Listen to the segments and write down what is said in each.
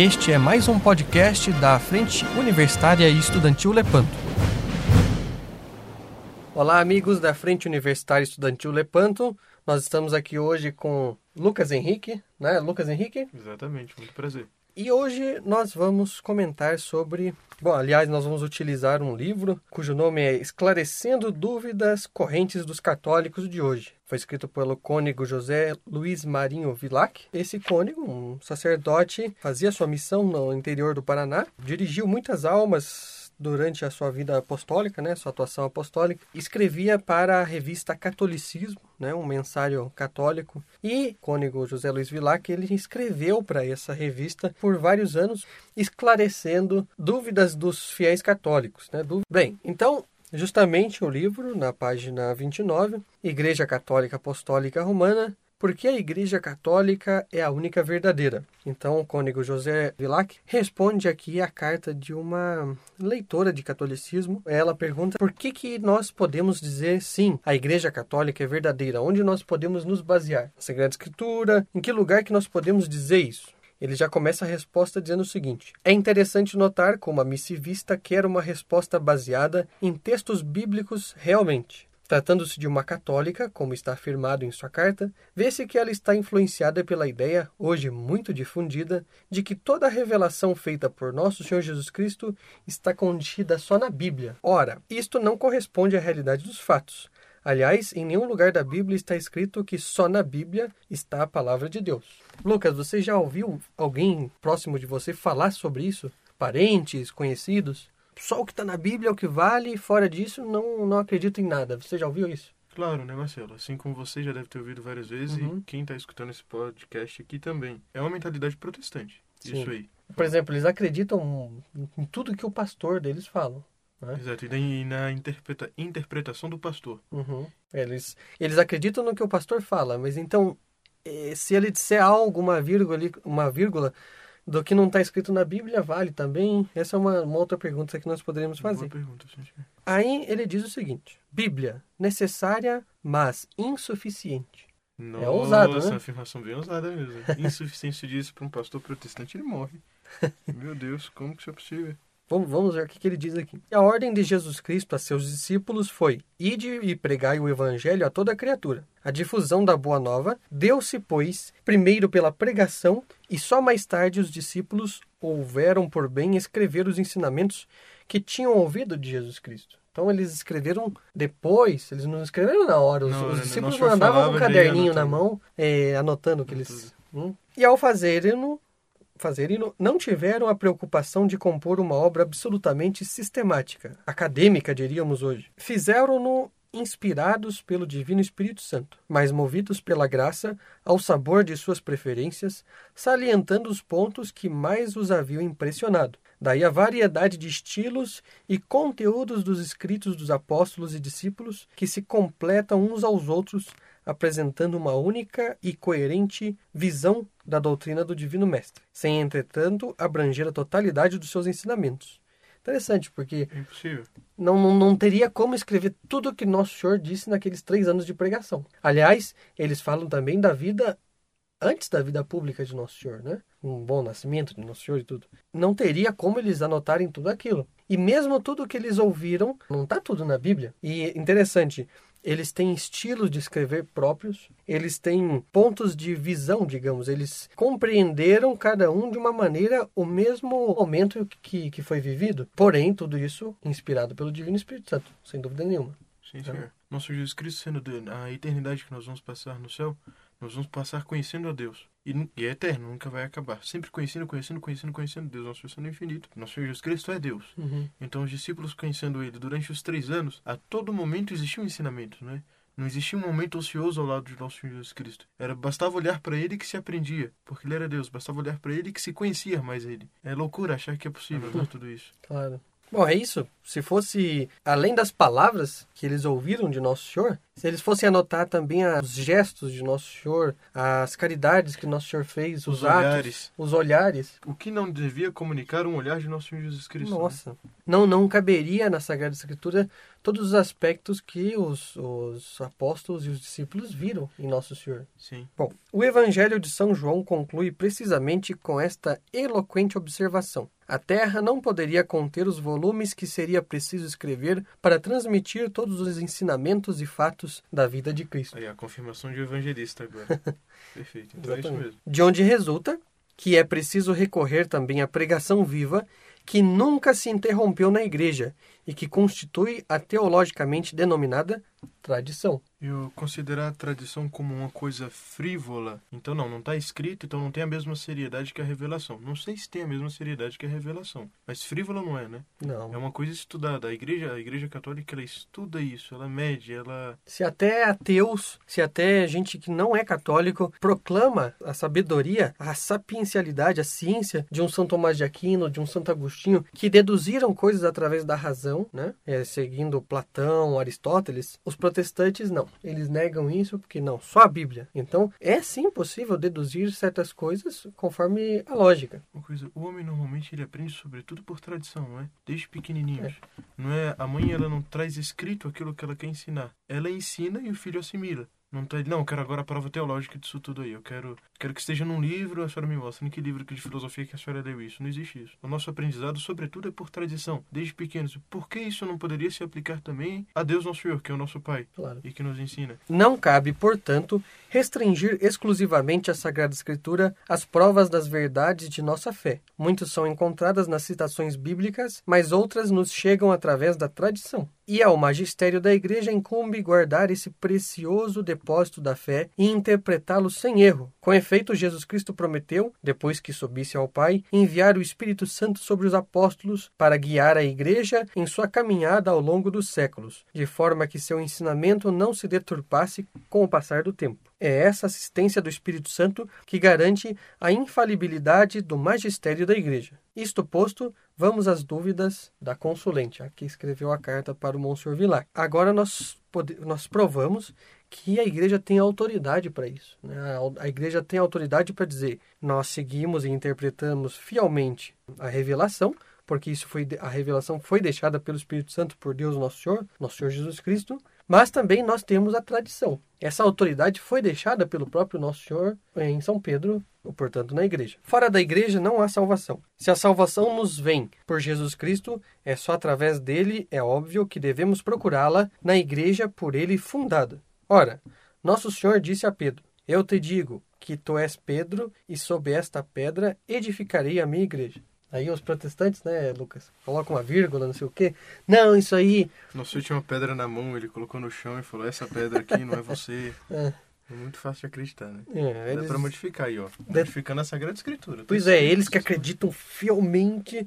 Este é mais um podcast da Frente Universitária e Estudantil Lepanto. Olá, amigos da Frente Universitária e Estudantil Lepanto. Nós estamos aqui hoje com Lucas Henrique, né? Lucas Henrique? Exatamente, muito prazer. E hoje nós vamos comentar sobre. Bom, aliás, nós vamos utilizar um livro cujo nome é Esclarecendo Dúvidas Correntes dos Católicos de Hoje. Foi escrito pelo cônego José Luiz Marinho Vilac. Esse cônego, um sacerdote, fazia sua missão no interior do Paraná, dirigiu muitas almas durante a sua vida apostólica, né, sua atuação apostólica, escrevia para a revista Catolicismo, né, um mensário católico, e cônego José Luiz Vilac, ele escreveu para essa revista por vários anos, esclarecendo dúvidas dos fiéis católicos. Né? Bem, então, justamente o livro, na página 29, Igreja Católica Apostólica Romana, porque a Igreja Católica é a única verdadeira. Então, o cônego José Vilac responde aqui a carta de uma leitora de catolicismo. Ela pergunta por que, que nós podemos dizer sim, a Igreja Católica é verdadeira, onde nós podemos nos basear? Na Sagrada Escritura, em que lugar que nós podemos dizer isso? Ele já começa a resposta dizendo o seguinte: É interessante notar como a missivista quer uma resposta baseada em textos bíblicos realmente. Tratando-se de uma católica, como está afirmado em sua carta, vê-se que ela está influenciada pela ideia, hoje muito difundida, de que toda a revelação feita por nosso Senhor Jesus Cristo está contida só na Bíblia. Ora, isto não corresponde à realidade dos fatos. Aliás, em nenhum lugar da Bíblia está escrito que só na Bíblia está a palavra de Deus. Lucas, você já ouviu alguém próximo de você falar sobre isso? Parentes, conhecidos? Só o que está na Bíblia é o que vale, e fora disso não, não acredito em nada. Você já ouviu isso? Claro, né, Marcelo? Assim como você já deve ter ouvido várias vezes, uhum. e quem está escutando esse podcast aqui também. É uma mentalidade protestante. Sim. Isso aí. Por exemplo, eles acreditam em tudo que o pastor deles fala. Né? Exato, e na interpreta interpretação do pastor. Uhum. Eles, eles acreditam no que o pastor fala, mas então, eh, se ele disser algo, uma vírgula, uma vírgula do que não está escrito na Bíblia vale também? Essa é uma, uma outra pergunta que nós poderíamos fazer. Pergunta, gente. Aí ele diz o seguinte: Bíblia, necessária, mas insuficiente. Nossa, é ousado, né? afirmação bem ousada mesmo. Insuficiente disso para um pastor protestante, ele morre. Meu Deus, como que isso é possível? Vamos, vamos ver o que, que ele diz aqui. A ordem de Jesus Cristo a seus discípulos foi: Ide e pregai o evangelho a toda criatura. A difusão da boa nova deu-se, pois, primeiro pela pregação, e só mais tarde os discípulos houveram por bem escrever os ensinamentos que tinham ouvido de Jesus Cristo. Então eles escreveram depois, eles não escreveram na hora. Os, não, os discípulos não andavam com um caderninho na mão, é, anotando o que eles. Hum? E ao fazerem fazerem não tiveram a preocupação de compor uma obra absolutamente sistemática, acadêmica, diríamos hoje. Fizeram-no inspirados pelo Divino Espírito Santo, mas movidos pela graça, ao sabor de suas preferências, salientando os pontos que mais os haviam impressionado. Daí a variedade de estilos e conteúdos dos escritos dos apóstolos e discípulos que se completam uns aos outros apresentando uma única e coerente visão da doutrina do Divino Mestre, sem, entretanto, abranger a totalidade dos seus ensinamentos. Interessante, porque é não, não, não teria como escrever tudo o que Nosso Senhor disse naqueles três anos de pregação. Aliás, eles falam também da vida antes da vida pública de Nosso Senhor, né? Um bom nascimento de Nosso Senhor e tudo. Não teria como eles anotarem tudo aquilo. E mesmo tudo que eles ouviram, não está tudo na Bíblia. E interessante, eles têm estilos de escrever próprios, eles têm pontos de visão, digamos, eles compreenderam cada um de uma maneira o mesmo momento que, que foi vivido. Porém, tudo isso inspirado pelo Divino Espírito Santo, sem dúvida nenhuma. Sim, senhor. Nosso Jesus Cristo sendo a eternidade que nós vamos passar no céu, nós vamos passar conhecendo a Deus. E, e, é eterno, nunca vai acabar. Sempre conhecendo, conhecendo, conhecendo, conhecendo Deus. Nosso Senhor no infinito. Nosso Senhor Jesus Cristo é Deus. Uhum. Então, os discípulos conhecendo Ele durante os três anos, a todo momento existia um ensinamento, né? Não existia um momento ocioso ao lado de nosso Senhor Jesus Cristo. Era bastava olhar para Ele que se aprendia, porque Ele era Deus. Bastava olhar para Ele que se conhecia mais Ele. É loucura achar que é possível tudo isso. Claro. Bom, é isso. Se fosse além das palavras que eles ouviram de Nosso Senhor, se eles fossem anotar também os gestos de Nosso Senhor, as caridades que Nosso Senhor fez, os, Os atos, olhares. os olhares, O que não devia comunicar um olhar de nosso Senhor Jesus Cristo? né? nossa, não não caberia na Sagrada Escritura todos os aspectos que os, os apóstolos e os discípulos viram em Nosso Senhor. Sim. Bom, o Evangelho de São João conclui precisamente com esta eloquente observação. A Terra não poderia conter os volumes que seria preciso escrever para transmitir todos os ensinamentos e fatos da vida de Cristo. Aí, a confirmação de evangelista agora. Perfeito. Então é isso Exatamente. mesmo. De onde resulta que é preciso recorrer também à pregação viva que nunca se interrompeu na Igreja e que constitui a teologicamente denominada tradição. Eu considerar a tradição como uma coisa frívola, então não, não está escrito, então não tem a mesma seriedade que a revelação. Não sei se tem a mesma seriedade que a revelação, mas frívola não é, né? Não. É uma coisa estudada. A igreja, a igreja católica, ela estuda isso, ela mede, ela Se até ateus, se até gente que não é católico proclama a sabedoria, a sapiencialidade, a ciência de um São Tomás de Aquino, de um Santo Agostinho, que deduziram coisas através da razão, né? É, seguindo Platão, Aristóteles, os protestantes não. Eles negam isso porque não, só a Bíblia. Então, é sim possível deduzir certas coisas conforme a lógica. Uma coisa, o homem normalmente ele aprende sobretudo por tradição, não é? Desde pequenininhos. Não é a mãe ela não traz escrito aquilo que ela quer ensinar. Ela ensina e o filho assimila. Não tá, não, eu quero agora a prova teológica disso tudo aí. Eu quero, quero que esteja num livro, a senhora me mostra em que livro de filosofia que a senhora leu isso. Não existe isso. O nosso aprendizado, sobretudo, é por tradição, desde pequenos. Por que isso não poderia se aplicar também a Deus nosso Senhor, que é o nosso Pai Claro. e que nos ensina? Não cabe, portanto, restringir exclusivamente a Sagrada Escritura às provas das verdades de nossa fé. Muitas são encontradas nas citações bíblicas, mas outras nos chegam através da tradição. E ao magistério da Igreja incumbe guardar esse precioso depósito da fé e interpretá-lo sem erro. Com efeito, Jesus Cristo prometeu, depois que subisse ao Pai, enviar o Espírito Santo sobre os apóstolos para guiar a Igreja em sua caminhada ao longo dos séculos, de forma que seu ensinamento não se deturpasse com o passar do tempo. É essa assistência do Espírito Santo que garante a infalibilidade do magistério da Igreja. Isto posto, vamos às dúvidas da consulente, a que escreveu a carta para o Monsenhor Vilar. Agora nós, nós provamos que a Igreja tem autoridade para isso. né? A- Igreja tem autoridade para dizer: nós seguimos e interpretamos fielmente a revelação, porque isso foi a revelação foi deixada pelo Espírito Santo por Deus nosso Senhor, nosso Senhor Jesus Cristo, mas também nós temos a tradição. Essa autoridade foi deixada pelo próprio nosso Senhor em São Pedro, portanto, na igreja. Fora da igreja não há salvação. Se a salvação nos vem por Jesus Cristo, é só através dele, é óbvio que devemos procurá-la na igreja por ele fundada. Ora, nosso Senhor disse a Pedro: Eu te digo que tu és Pedro, e sob esta pedra edificarei a minha igreja. Aí os protestantes, né, Lucas, colocam uma vírgula, não sei o quê. Não, isso aí. Nosso Senhor tinha uma pedra na mão, ele colocou no chão e falou: Essa pedra aqui não é você. É, É muito fácil de acreditar, né? é, Dá eles- pra modificar aí, ó. Modificando a Sagrada Escritura. Pois é, eles que acreditam fielmente.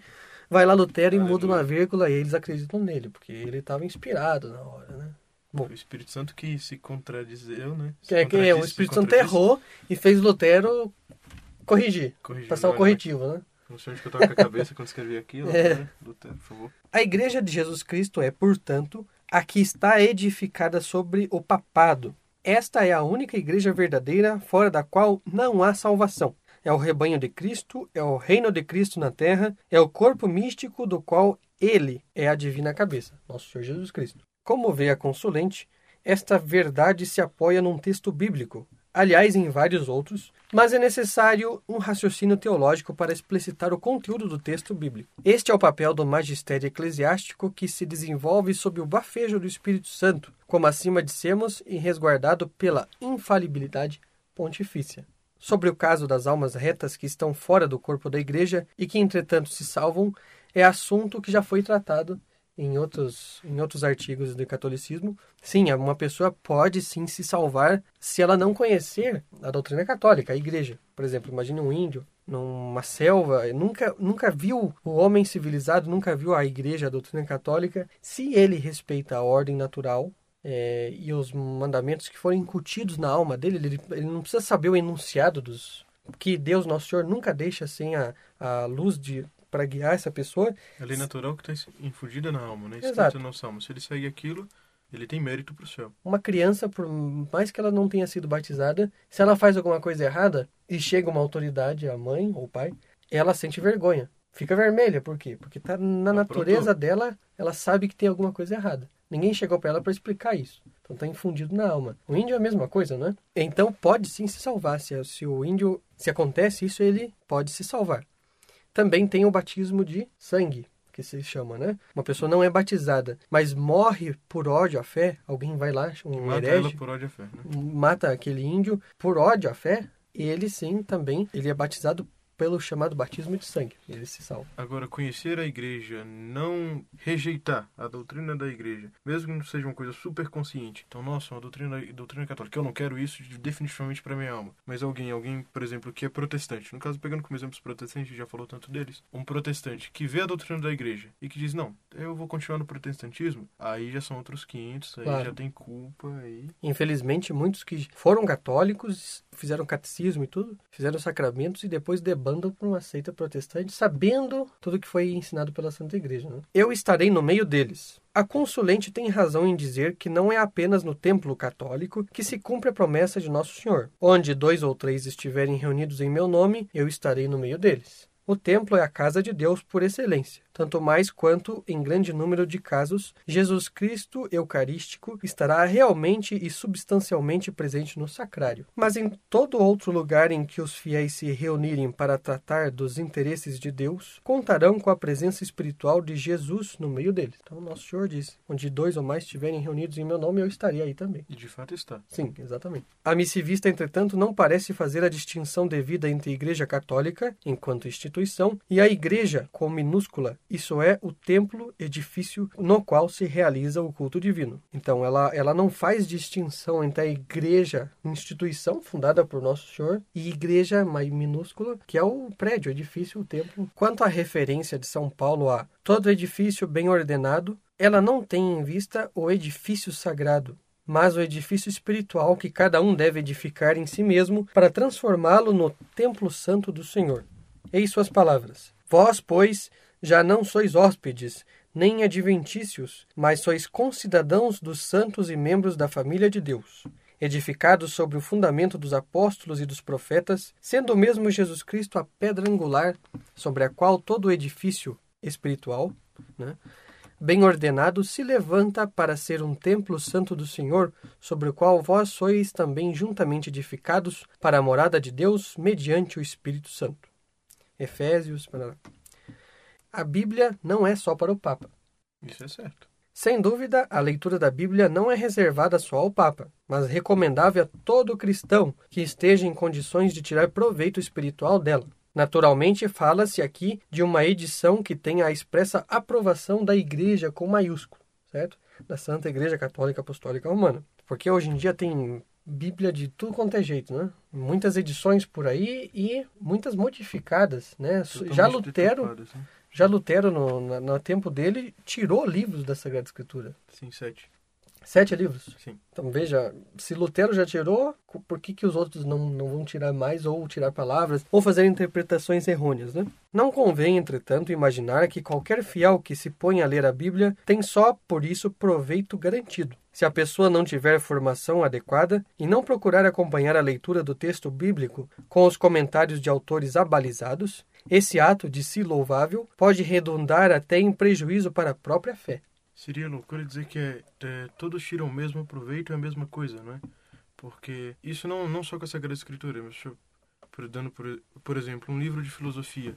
Vai lá Lutero e muda Aleluia. uma vírgula e eles acreditam nele, porque ele estava inspirado na hora, né? Bom, O Espírito Santo que se contradizeu, né? Se é que é, o Espírito Santo errou e fez Lutero corrigir, Corrigiu, passar o não, corretivo, né? Não sei onde que eu tava com a cabeça quando escrevi aquilo. É. Né? Lutero, por favor. A Igreja de Jesus Cristo é, portanto, a que está edificada sobre o papado. Esta é a única igreja verdadeira fora da qual não há salvação. É o rebanho de Cristo, é o reino de Cristo na terra, é o corpo místico do qual ele é a divina cabeça, nosso Senhor Jesus Cristo. Como vê a consulente, esta verdade se apoia num texto bíblico, aliás, em vários outros, mas é necessário um raciocínio teológico para explicitar o conteúdo do texto bíblico. Este é o papel do magistério eclesiástico que se desenvolve sob o bafejo do Espírito Santo, como acima dissemos, e resguardado pela infalibilidade pontifícia. Sobre o caso das almas retas que estão fora do corpo da igreja e que, entretanto, se salvam, é assunto que já foi tratado em outros, em outros artigos do catolicismo. Sim, uma pessoa pode sim se salvar se ela não conhecer a doutrina católica, a igreja. Por exemplo, imagine um índio numa selva, nunca, nunca viu o homem civilizado, nunca viu a igreja, a doutrina católica. Se ele respeita a ordem natural, é, e os mandamentos que foram incutidos na alma dele, ele, ele não precisa saber o enunciado dos. Que Deus, nosso Senhor, nunca deixa sem a, a luz de para guiar essa pessoa. A lei natural que está infundida na alma, né? Exato. no Salmo. Se ele segue aquilo, ele tem mérito para o céu. Uma criança, por mais que ela não tenha sido batizada, se ela faz alguma coisa errada e chega uma autoridade, a mãe ou o pai, ela sente vergonha. Fica vermelha, por quê? Porque tá na natureza dela, ela sabe que tem alguma coisa errada. Ninguém chegou para ela para explicar isso. Então está infundido na alma. O índio é a mesma coisa, né? Então pode sim se salvar. Se, se o índio, se acontece isso, ele pode se salvar. Também tem o batismo de sangue, que se chama, né? Uma pessoa não é batizada, mas morre por ódio à fé. Alguém vai lá, um mata herege, por ódio à fé, né? mata aquele índio por ódio à fé. Ele sim também, ele é batizado pelo chamado batismo de sangue. Ele se salva. Agora, conhecer a igreja, não rejeitar a doutrina da igreja, mesmo que não seja uma coisa super consciente. Então, nossa, uma doutrina, doutrina católica, eu não quero isso definitivamente para minha alma. Mas alguém, alguém, por exemplo, que é protestante, no caso, pegando como exemplo os protestantes, já falou tanto deles, um protestante que vê a doutrina da igreja e que diz, não, eu vou continuar no protestantismo, aí já são outros 500, aí claro. já tem culpa. Aí... Infelizmente, muitos que foram católicos, fizeram catecismo e tudo, fizeram sacramentos e depois debandam andam para uma seita protestante sabendo tudo que foi ensinado pela Santa Igreja. Né? Eu estarei no meio deles. A consulente tem razão em dizer que não é apenas no templo católico que se cumpre a promessa de Nosso Senhor. Onde dois ou três estiverem reunidos em meu nome, eu estarei no meio deles. O templo é a casa de Deus por excelência tanto mais quanto, em grande número de casos, Jesus Cristo Eucarístico estará realmente e substancialmente presente no sacrário. Mas em todo outro lugar em que os fiéis se reunirem para tratar dos interesses de Deus, contarão com a presença espiritual de Jesus no meio deles. Então, nosso Senhor diz: onde dois ou mais estiverem reunidos em meu nome, eu estarei aí também. E de fato está. Sim, exatamente. A missivista, entretanto, não parece fazer a distinção devida entre a Igreja Católica, enquanto instituição, e a Igreja, com minúscula, isso é o templo, edifício no qual se realiza o culto divino. Então, ela, ela não faz distinção entre a igreja, instituição fundada por Nosso Senhor, e igreja mais minúscula, que é o prédio, o edifício, o templo. Quanto à referência de São Paulo a todo edifício bem ordenado, ela não tem em vista o edifício sagrado, mas o edifício espiritual que cada um deve edificar em si mesmo para transformá-lo no templo santo do Senhor. Eis suas palavras: Vós, pois, já não sois hóspedes, nem adventícios, mas sois concidadãos dos santos e membros da família de Deus, edificados sobre o fundamento dos apóstolos e dos profetas, sendo mesmo Jesus Cristo a pedra angular, sobre a qual todo o edifício espiritual, né, bem ordenado, se levanta para ser um templo santo do Senhor, sobre o qual vós sois também juntamente edificados para a morada de Deus mediante o Espírito Santo. Efésios. A Bíblia não é só para o Papa. Isso é certo. Sem dúvida, a leitura da Bíblia não é reservada só ao Papa, mas recomendável a todo cristão que esteja em condições de tirar proveito espiritual dela. Naturalmente, fala-se aqui de uma edição que tem a expressa aprovação da Igreja com maiúsculo, certo? Da Santa Igreja Católica Apostólica Romana. Porque hoje em dia tem Bíblia de tudo quanto é jeito, né? Muitas edições por aí e muitas modificadas, né? Já Lutero, né? Já Lutero, no, no, no, tempo dele, tirou livros da Sagrada Escritura. Sim, sete. Sete livros? Sim. Então veja, se Lutero já tirou, por que, que os outros não, não vão tirar mais ou tirar palavras ou fazer interpretações errôneas, né? Não convém, entretanto, imaginar que qualquer fiel que se põe a ler a Bíblia tem só por isso proveito garantido. Se a pessoa não tiver formação adequada e não procurar acompanhar a leitura do texto bíblico com os comentários de autores abalizados, esse ato de si louvável pode redundar até em prejuízo para a própria fé. Seria loucura dizer que é, é, todos tiram o mesmo proveito e a mesma coisa, não é? Porque isso não, não só com a Sagrada Escritura, mas por, dando, por, por exemplo, um livro de filosofia.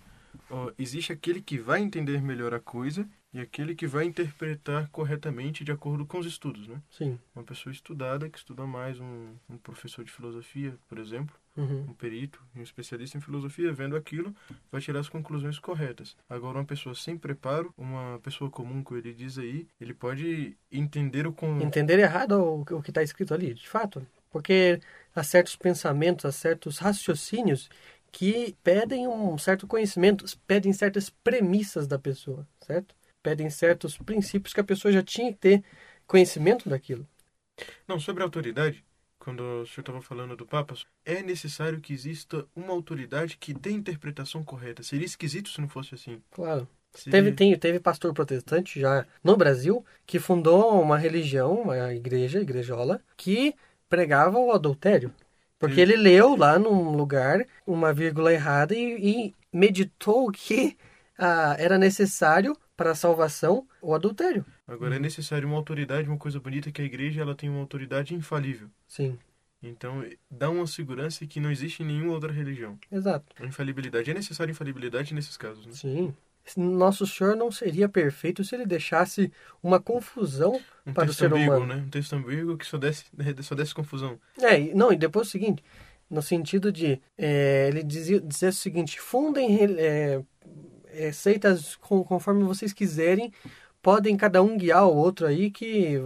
Ó, existe aquele que vai entender melhor a coisa e aquele que vai interpretar corretamente de acordo com os estudos, né? Sim. Uma pessoa estudada, que estuda mais, um, um professor de filosofia, por exemplo, uhum. um perito, um especialista em filosofia, vendo aquilo, vai tirar as conclusões corretas. Agora, uma pessoa sem preparo, uma pessoa comum, como ele diz aí, ele pode entender o... Com... Entender errado o, o que está escrito ali, de fato. Porque há certos pensamentos, há certos raciocínios que pedem um certo conhecimento, pedem certas premissas da pessoa, certo? Pedem certos princípios que a pessoa já tinha que ter conhecimento daquilo. Não, sobre a autoridade, quando o senhor estava falando do Papa, é necessário que exista uma autoridade que dê a interpretação correta. Seria esquisito se não fosse assim. Claro. Teve, tem, teve pastor protestante já no Brasil que fundou uma religião, uma igreja, igrejola, que pregava o adultério. Porque Sim. ele leu lá num lugar uma vírgula errada e, e meditou que ah, era necessário para a salvação o adultério. Agora, é necessário uma autoridade, uma coisa bonita, que a igreja ela tem uma autoridade infalível. Sim, Então, dá uma segurança que não existe em nenhuma outra religião. exato. A infalibilidade. É necessária infalibilidade nesses casos, né? Sim. Nosso Senhor não seria perfeito se ele deixasse uma confusão Um para o texto ser ambíguo, humano. né? Um texto ambíguo que só desse, só desse confusão. É, não, e depois o seguinte, no sentido de, é, ele dizia, dizia o seguinte, fundem é, é, seitas conforme vocês quiserem, podem cada um guiar o outro aí, que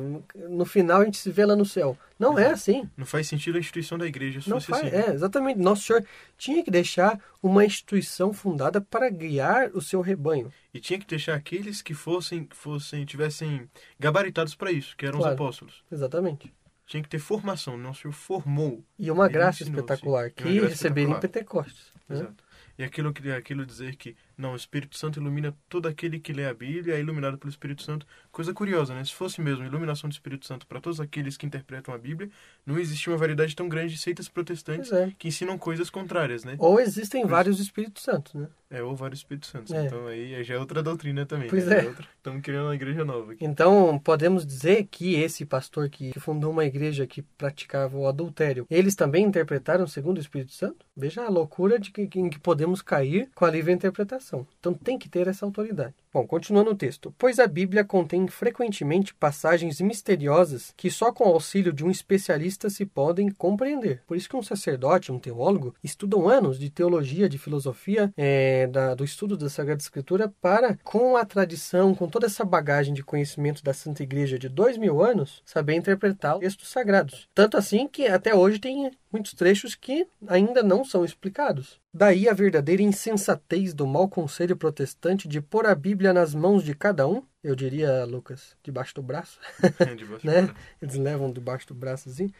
no final a gente se vê lá no céu. Não é assim, Não faz sentido a instituição da igreja se não faz, assim. é, exatamente, Nosso Senhor tinha que deixar uma instituição fundada para guiar o seu rebanho. E tinha que deixar aqueles que fossem, fossem tivessem gabaritados para isso, que eram Claro. os apóstolos. Exatamente. Tinha que ter formação, não se formou. E uma graça ensinou, espetacular, sim. Que receberam em. Pentecostes. né? Exato. E aquilo, aquilo dizer que, não, o Espírito Santo ilumina todo aquele que lê a Bíblia, é iluminado pelo Espírito Santo. Coisa curiosa, né? Se fosse mesmo iluminação do Espírito Santo para todos aqueles que interpretam a Bíblia, não existia uma variedade tão grande de seitas protestantes é. que ensinam coisas contrárias, né? Ou existem vários Espíritos Santos, né? É, ou vários Espíritos Santos. É. Então aí já é outra doutrina também. Pois né? é. outra- Estamos criando uma igreja nova aqui. Então, podemos dizer que esse pastor que que fundou uma igreja que praticava o adultério, eles também interpretaram segundo o Espírito Santo? Veja a loucura de que, em que podemos cair com a livre interpretação. Então, tem que ter essa autoridade. Bom, continuando o texto. Pois a Bíblia contém frequentemente passagens misteriosas que só com o auxílio de um especialista se podem compreender. Por isso que um sacerdote, um teólogo, estudam anos de teologia, de filosofia, eh, da- do estudo da Sagrada Escritura para, com a tradição, com toda essa bagagem de conhecimento da Santa Igreja de dois mil anos, saber interpretar os textos sagrados. Tanto assim que até hoje tem muitos trechos que ainda não são explicados. Daí a verdadeira insensatez do mau conselho protestante de pôr a Bíblia nas mãos de cada um, eu diria, Lucas, debaixo do braço, É, de baixo né? Eles levam debaixo do braço assim.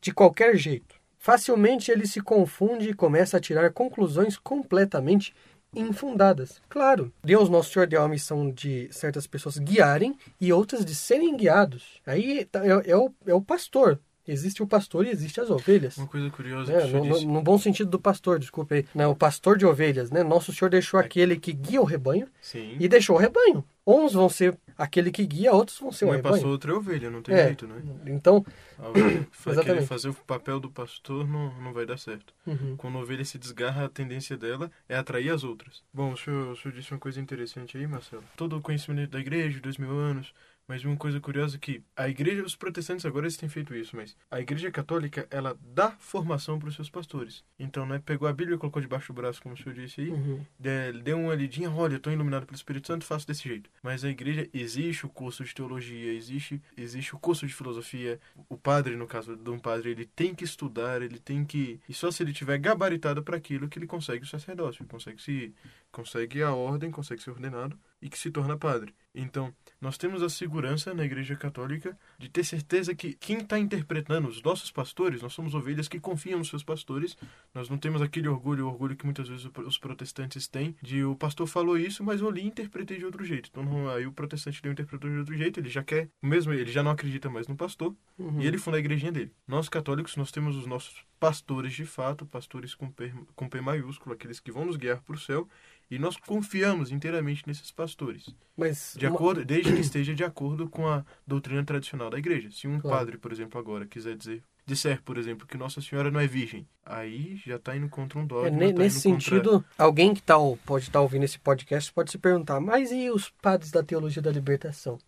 De qualquer jeito. Facilmente ele se confunde e começa a tirar conclusões completamente infundadas. Claro, Deus Nosso Senhor deu a missão de certas pessoas guiarem e outras de serem guiados. Aí tá- é, é o, é o pastor. Existe o pastor e existe as ovelhas. Uma coisa curiosa É, o no, no- no bom sentido do pastor, desculpe aí. Né, o pastor de ovelhas, né? Nosso Senhor deixou aquele que guia o rebanho Sim. e deixou o rebanho. Uns vão ser aquele que guia, outros vão ser o Um é rebanho. pastor, outro é ovelha, não tem É. jeito, né? Então, A ovelha Exatamente. fazer o papel do pastor não, não vai dar certo. uhum. Quando a ovelha se desgarra, a tendência dela é atrair as outras. Bom, o senhor, o senhor disse uma coisa interessante aí, Marcelo. Todo o conhecimento da igreja, dois mil anos, mas uma coisa curiosa é que a igreja, os protestantes agora eles têm feito isso, mas a igreja católica, ela dá formação para os seus pastores. Então, né, pegou a Bíblia e colocou debaixo do braço, como o senhor disse aí, Uhum. de- deu uma lidinha, olha, eu estou iluminado pelo Espírito Santo, faço desse jeito. Mas a igreja, existe o curso de teologia, existe, existe o curso de filosofia. O padre, no caso de um padre, ele tem que estudar, ele tem que... E só se ele tiver gabaritado para aquilo que ele consegue o sacerdócio, ele consegue, se, consegue a ordem, consegue ser ordenado e que se torna padre. Então, nós temos a segurança na Igreja Católica de ter certeza que quem está interpretando os nossos pastores, nós somos ovelhas que confiam nos seus pastores, nós não temos aquele orgulho, o orgulho que muitas vezes os protestantes têm, de o pastor falou isso, mas eu li e interpretei de outro jeito. Então, aí o protestante leu e interpretou de outro jeito, ele já quer, mesmo ele já não acredita mais no pastor, Uhum. e ele funda a igrejinha dele. Nós católicos, nós temos os nossos pastores de fato, pastores com P, com P maiúsculo, aqueles que vão nos guiar para o céu, e nós confiamos inteiramente nesses pastores. Mas De uma- acordo, desde que esteja de acordo com a doutrina tradicional da igreja. Se um Claro. padre, por exemplo, agora quiser dizer, disser, por exemplo, que Nossa Senhora não é virgem, aí já está indo contra um dogma. É, tá nesse indo contra- sentido, alguém que tá, pode estar ouvindo esse podcast pode se perguntar, mas e os padres da teologia da libertação?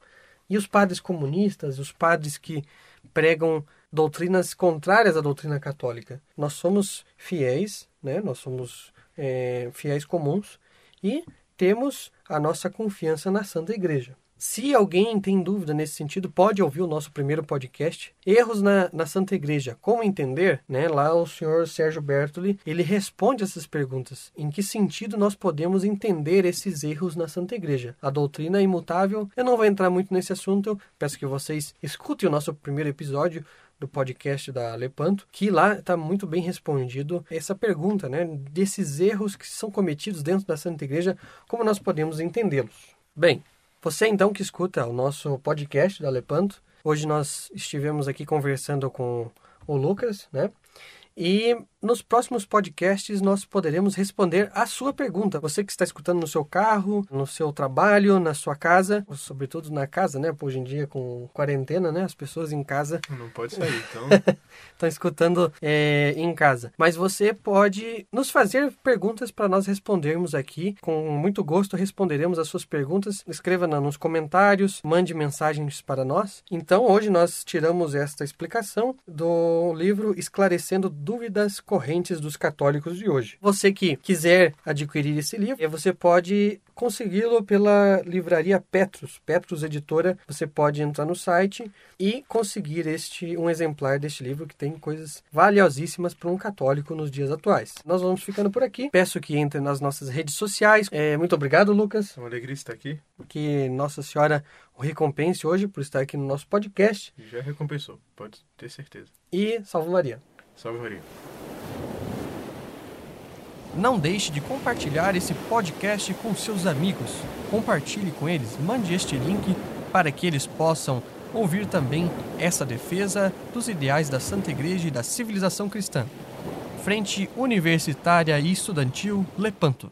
E os padres comunistas, os padres que pregam doutrinas contrárias à doutrina católica? Nós somos fiéis, né? nós somos é, fiéis comuns e temos a nossa confiança na Santa Igreja. Se alguém tem dúvida nesse sentido, pode ouvir o nosso primeiro podcast, Erros na, na Santa Igreja, como entender, né? Lá o senhor Sérgio Bertoli, ele responde essas perguntas. Em que sentido nós podemos entender esses erros na Santa Igreja? A doutrina é imutável. Eu não vou entrar muito nesse assunto, peço que vocês escutem o nosso primeiro episódio do podcast da Lepanto, que lá está muito bem respondido essa pergunta, né? Desses erros que são cometidos dentro da Santa Igreja, como nós podemos entendê-los? Bem, você então que escuta o nosso podcast da Lepanto, hoje nós estivemos aqui conversando com o Lucas, né? E nos próximos podcasts nós poderemos responder a sua pergunta. Você que está escutando no seu carro, no seu trabalho, na sua casa, sobretudo na casa, né? Hoje em dia com quarentena, né? As pessoas em casa Não pode sair, então. estão escutando é, em casa. Mas você pode nos fazer perguntas para nós respondermos aqui. Com muito gosto responderemos as suas perguntas. Escreva nos comentários, mande mensagens para nós. Então hoje nós tiramos esta explicação do livro Esclarecendo Dúvidas Correntes dos Católicos de hoje. Você que quiser adquirir esse livro, eh, você pode consegui-lo pela livraria Petrus, Petrus Editora. Você pode entrar no site e conseguir este um exemplar deste livro que tem coisas valiosíssimas para um católico nos dias atuais. Nós vamos ficando por aqui. Peço que entre nas nossas redes sociais. É, muito obrigado, Lucas. É uma alegria estar aqui Que Nossa Senhora o recompense hoje por estar aqui no nosso podcast. já recompensou, pode ter certeza. E salve Maria. Salve Maria. Não deixe de compartilhar esse podcast com seus amigos. Compartilhe com eles, mande este link para que eles possam ouvir também essa defesa dos ideais da Santa Igreja e da civilização cristã. Frente Universitária e Estudantil Lepanto.